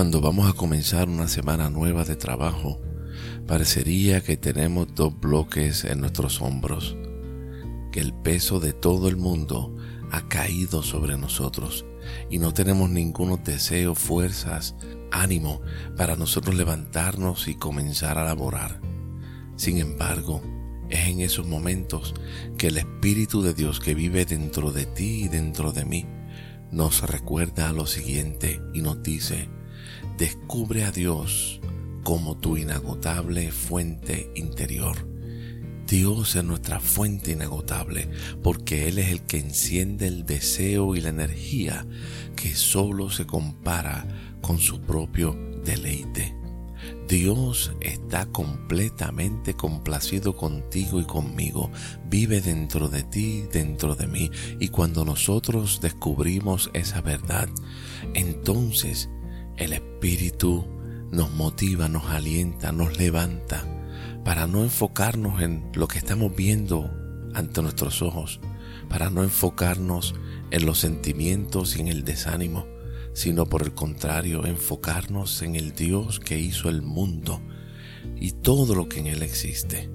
Cuando vamos a comenzar una semana nueva de trabajo, parecería que tenemos dos bloques en nuestros hombros, que el peso de todo el mundo ha caído sobre nosotros y no tenemos ningún deseo, fuerzas, ánimo para nosotros levantarnos y comenzar a laborar. Sin embargo, es en esos momentos que el Espíritu de Dios que vive dentro de ti y dentro de mí nos recuerda lo siguiente y nos dice, Descubre a Dios como tu inagotable fuente interior. Dios es nuestra fuente inagotable porque Él es el que enciende el deseo y la energía que solo se compara con su propio deleite. Dios está completamente complacido contigo y conmigo. Vive dentro de ti, dentro de mí. Y cuando nosotros descubrimos esa verdad, entonces el Espíritu nos motiva, nos alienta, nos levanta para no enfocarnos en lo que estamos viendo ante nuestros ojos, para no enfocarnos en los sentimientos y en el desánimo, sino por el contrario, enfocarnos en el Dios que hizo el mundo y todo lo que en él existe,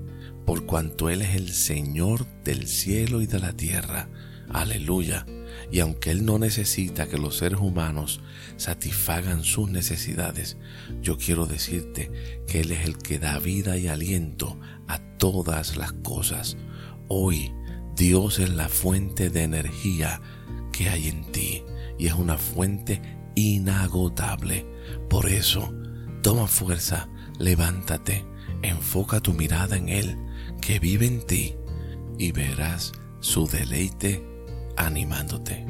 por cuanto Él es el Señor del cielo y de la tierra. Aleluya y aunque Él no necesita que los seres humanos satisfagan sus necesidades, yo quiero decirte que Él es el que da vida y aliento a todas las cosas. Hoy Dios es la fuente de energía que hay en ti y es una fuente inagotable. Por eso, toma fuerza, levántate, enfoca tu mirada en Él, que vive en ti, y verás su deleite animándote.